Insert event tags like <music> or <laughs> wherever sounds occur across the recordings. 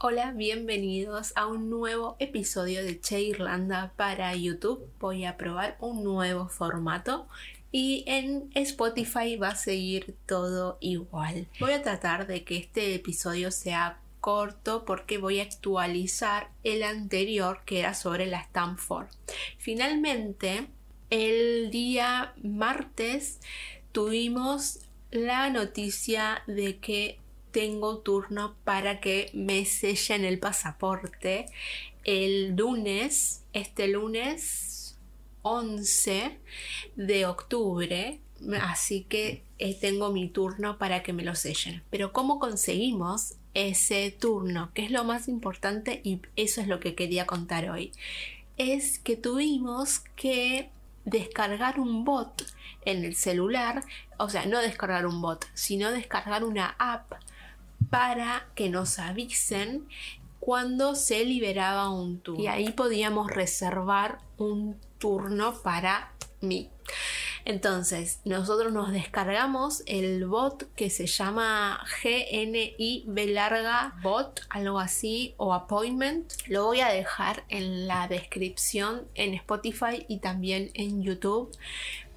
Hola, bienvenidos a un nuevo episodio de Che Irlanda para YouTube. Voy a probar un nuevo formato y en Spotify va a seguir todo igual. Voy a tratar de que este episodio sea corto porque voy a actualizar el anterior que era sobre la Stanford. Finalmente, el día martes tuvimos la noticia de que tengo turno para que me sellen el pasaporte el lunes, este lunes 11 de octubre. Así que eh, tengo mi turno para que me lo sellen. Pero ¿cómo conseguimos ese turno? Que es lo más importante y eso es lo que quería contar hoy. Es que tuvimos que descargar un bot en el celular, o sea, no descargar un bot, sino descargar una app para que nos avisen cuando se liberaba un turno. Y ahí podíamos reservar un turno para mí. Entonces, nosotros nos descargamos el bot que se llama GNI bot, algo así, o appointment. Lo voy a dejar en la descripción en Spotify y también en YouTube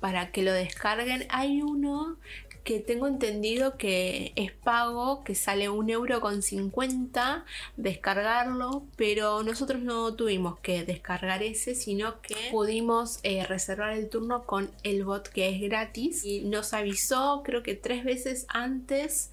para que lo descarguen. Hay uno que tengo entendido que es pago, que sale un euro con 50 descargarlo, pero nosotros no tuvimos que descargar ese, sino que pudimos eh, reservar el turno con el bot que es gratis y nos avisó creo que tres veces antes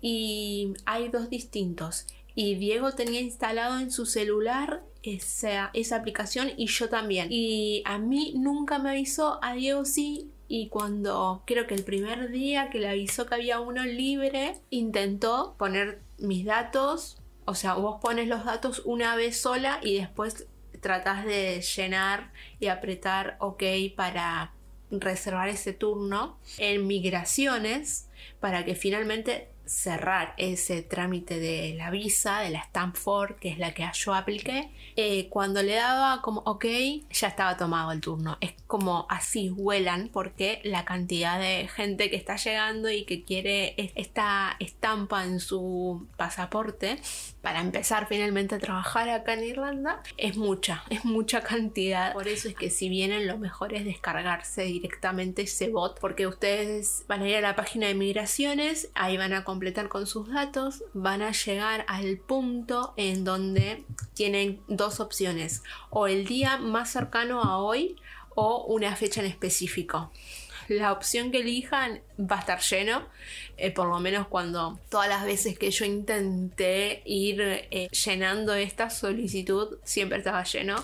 y hay dos distintos. Y Diego tenía instalado en su celular esa, esa aplicación y yo también. Y a mí nunca me avisó, a Diego sí, y cuando creo que el primer día que le avisó que había uno libre, intentó poner mis datos, o sea, vos pones los datos una vez sola y después tratás de llenar y apretar OK para reservar ese turno en migraciones para que finalmente cerrar ese trámite de la visa, de la Stanford, que es la que yo apliqué, eh, cuando le daba como ok, ya estaba tomado el turno. Es como así vuelan porque la cantidad de gente que está llegando y que quiere esta estampa en su pasaporte para empezar finalmente a trabajar acá en Irlanda es mucha, es mucha cantidad. Por eso es que si vienen lo mejor es descargarse directamente ese bot porque ustedes van a ir a la página de migraciones, ahí van a completar con sus datos, van a llegar al punto en donde tienen dos opciones, o el día más cercano a hoy o una fecha en específico la opción que elijan va a estar lleno, eh, por lo menos cuando todas las veces que yo intenté ir eh, llenando esta solicitud, siempre estaba lleno,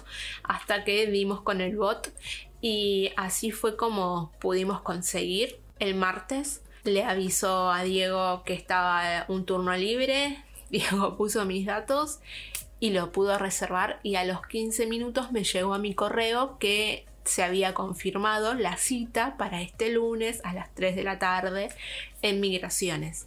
hasta que dimos con el bot y así fue como pudimos conseguir el martes. Le avisó a Diego que estaba un turno libre, <laughs> Diego puso mis datos y lo pudo reservar y a los 15 minutos me llegó a mi correo que se había confirmado la cita para este lunes a las 3 de la tarde en migraciones.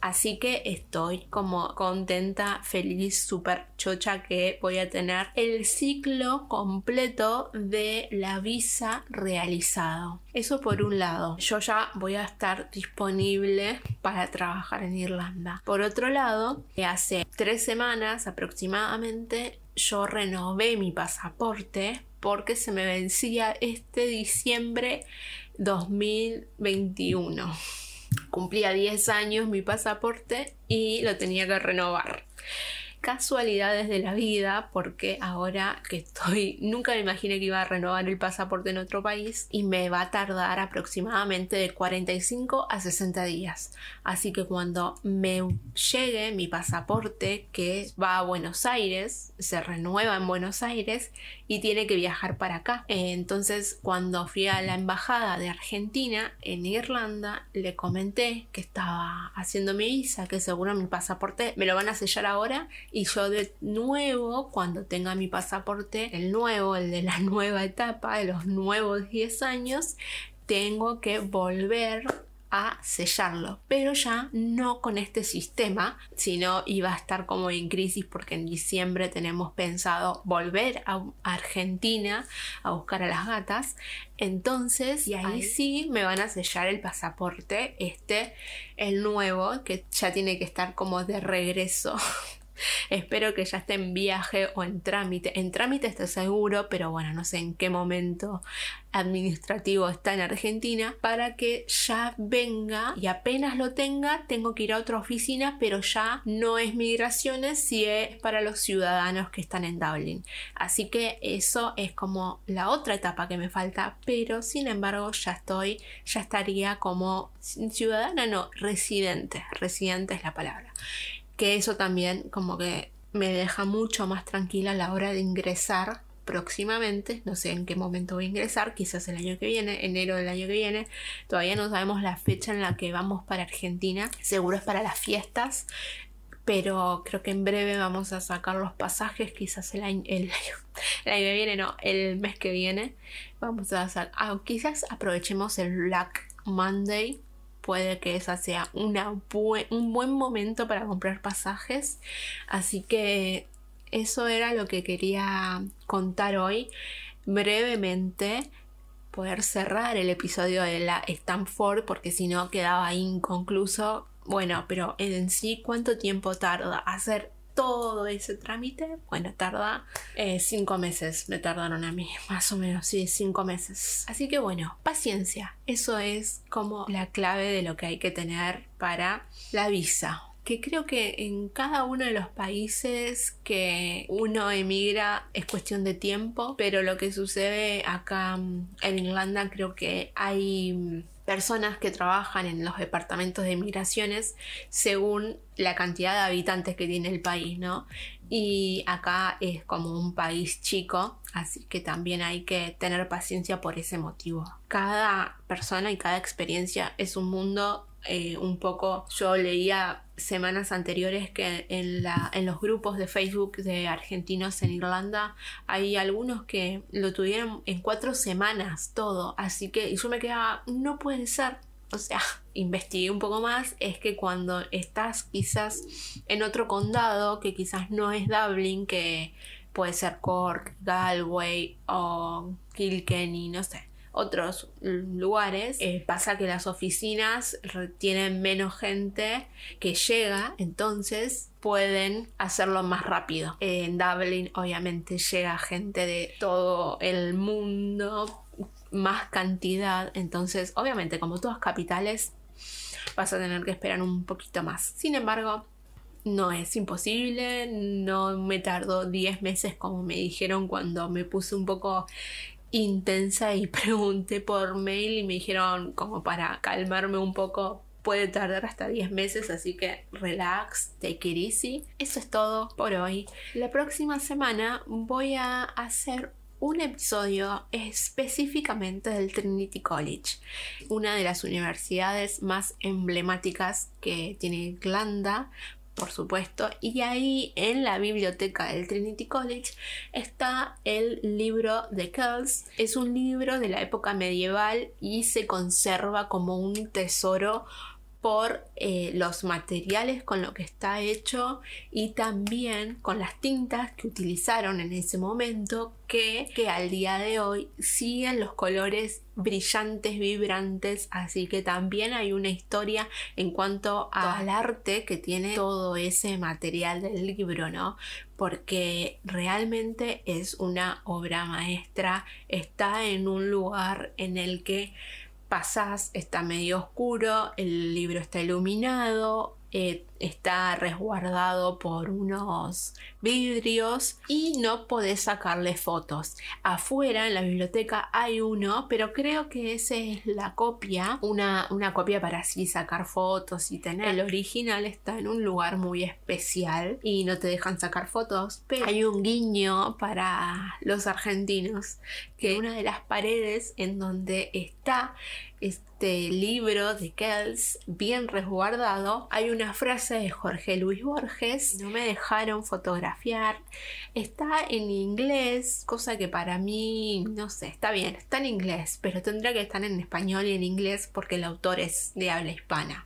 Así que estoy como contenta, feliz, súper chocha que voy a tener el ciclo completo de la visa realizado. Eso por un lado, yo ya voy a estar disponible para trabajar en Irlanda. Por otro lado, hace tres semanas aproximadamente yo renové mi pasaporte porque se me vencía este diciembre 2021. Cumplía 10 años mi pasaporte y lo tenía que renovar casualidades de la vida, porque ahora que estoy, nunca me imaginé que iba a renovar el pasaporte en otro país y me va a tardar aproximadamente de 45 a 60 días. Así que cuando me llegue mi pasaporte que va a Buenos Aires, se renueva en Buenos Aires y tiene que viajar para acá. Entonces cuando fui a la embajada de Argentina en Irlanda, le comenté que estaba haciendo mi visa, que seguro mi pasaporte me lo van a sellar ahora y yo de nuevo, cuando tenga mi pasaporte, el nuevo, el de la <laughs> nueva etapa, de los nuevos 10 años, tengo que volver a sellarlo, pero ya no con este sistema, sino iba a estar como en crisis porque en diciembre tenemos pensado volver a Argentina a buscar a las gatas, entonces y ahí, sí me van a sellar el pasaporte, este, el nuevo, que ya tiene que estar como de regreso <laughs> <laughs> Espero que ya esté en viaje o en trámite. En trámite está seguro, pero bueno, no sé en qué momento administrativo está en Argentina para que ya venga y apenas lo tenga tengo que ir a otra oficina pero ya no es migraciones si es para los ciudadanos que están en Dublin así que eso es como la otra etapa que me falta pero sin embargo ya estoy ya estaría como ciudadana no residente. Residente es la palabra que eso también como que me deja mucho más tranquila a la hora de ingresar próximamente, no sé en qué momento voy a ingresar, quizás el año que viene, enero del año que viene, todavía no sabemos la fecha en la que vamos para Argentina, seguro es para las fiestas, pero creo que en breve vamos a sacar los pasajes, quizás el año, el año, <laughs> que viene, no, el mes que viene, vamos a sacar, ah, quizás aprovechemos el Black Monday puede que esa sea un buen momento para comprar pasajes. Así que eso era lo que quería contar hoy brevemente. Poder cerrar el episodio de la Stanford porque si no quedaba inconcluso. Bueno, pero en sí, ¿cuánto tiempo tarda hacer todo ese trámite, bueno, tarda eh, cinco meses, me tardaron a mí, <laughs> más o menos, sí, cinco meses. Así que bueno, paciencia, eso es como la clave de lo que hay que tener para la visa. Que creo que en cada uno de los países que uno emigra es cuestión de tiempo, pero lo que sucede acá mm, en Irlanda creo que hay mm, personas que trabajan en los departamentos de migraciones según la cantidad de habitantes que tiene el país, ¿no? Y acá es como un país chico, así que también hay que tener paciencia por ese motivo. Cada persona y cada experiencia es un mundo eh, un poco, yo leía semanas anteriores que en, la, en los grupos de Facebook de argentinos en Irlanda hay algunos que lo tuvieron en cuatro semanas todo, así que yo me quedaba, no puede ser, o sea, <laughs> investigué un poco más, es que cuando estás quizás en otro condado, que quizás no es Dublin, que puede ser Cork, Galway o Kilkenny, no sé, otros lugares, eh, pasa que las oficinas tienen menos gente que llega, entonces pueden hacerlo más rápido. En Dublin obviamente llega gente de todo el mundo, más cantidad, entonces obviamente como todas capitales vas a tener que esperar un poquito más. Sin embargo, no es imposible, no me tardó 10 meses como me dijeron cuando me puse un poco intensa y <laughs> pregunté por mail y me dijeron como para calmarme un poco puede tardar hasta 10 meses, así que relax, take it easy. Eso es todo por hoy. La próxima semana voy a hacer un episodio específicamente del Trinity College, una de las universidades más emblemáticas que tiene Irlanda por supuesto, y ahí en la biblioteca del Trinity College está el libro de Kells. Es un libro de la época medieval y se conserva como un tesoro por eh, los materiales con lo que está hecho y también con las tintas que utilizaron en ese momento que, que al día de hoy siguen los colores brillantes, vibrantes, así que también hay una historia en cuanto al arte que tiene todo ese material del libro, ¿no? Porque realmente es una obra maestra, está en un lugar en el que pasás, está medio oscuro, el libro está iluminado, eh, está resguardado por unos vidrios y no podés sacarle fotos. Afuera en la biblioteca hay uno, pero creo que esa es la copia, una, una copia para así sacar fotos y tener. El original está en un lugar muy especial y no te dejan sacar fotos, pero hay un guiño para los argentinos que una de las paredes en donde está este libro de Kells bien resguardado hay una frase de Jorge Luis Borges, no me dejaron fotografiar, está en inglés, cosa que para mí, no sé, está bien, está en inglés, pero tendría que estar en español y en inglés porque el autor es de habla hispana.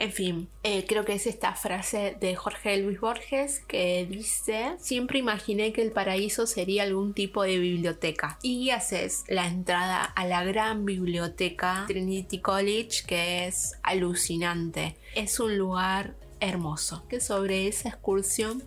En fin, eh, creo que es esta frase de Jorge Luis Borges que dice, siempre imaginé que el paraíso sería algún tipo de biblioteca y haces la entrada a la gran biblioteca Trinity College que es alucinante. Es un lugar hermoso, que sobre esa excursión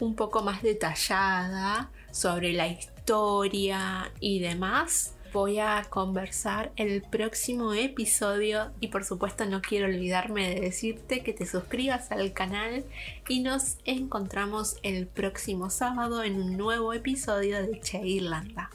un poco más detallada, sobre la historia y demás, voy a conversar el próximo episodio y por supuesto no quiero olvidarme de decirte que te suscribas al canal y nos encontramos el próximo sábado en un nuevo episodio de Che Irlanda.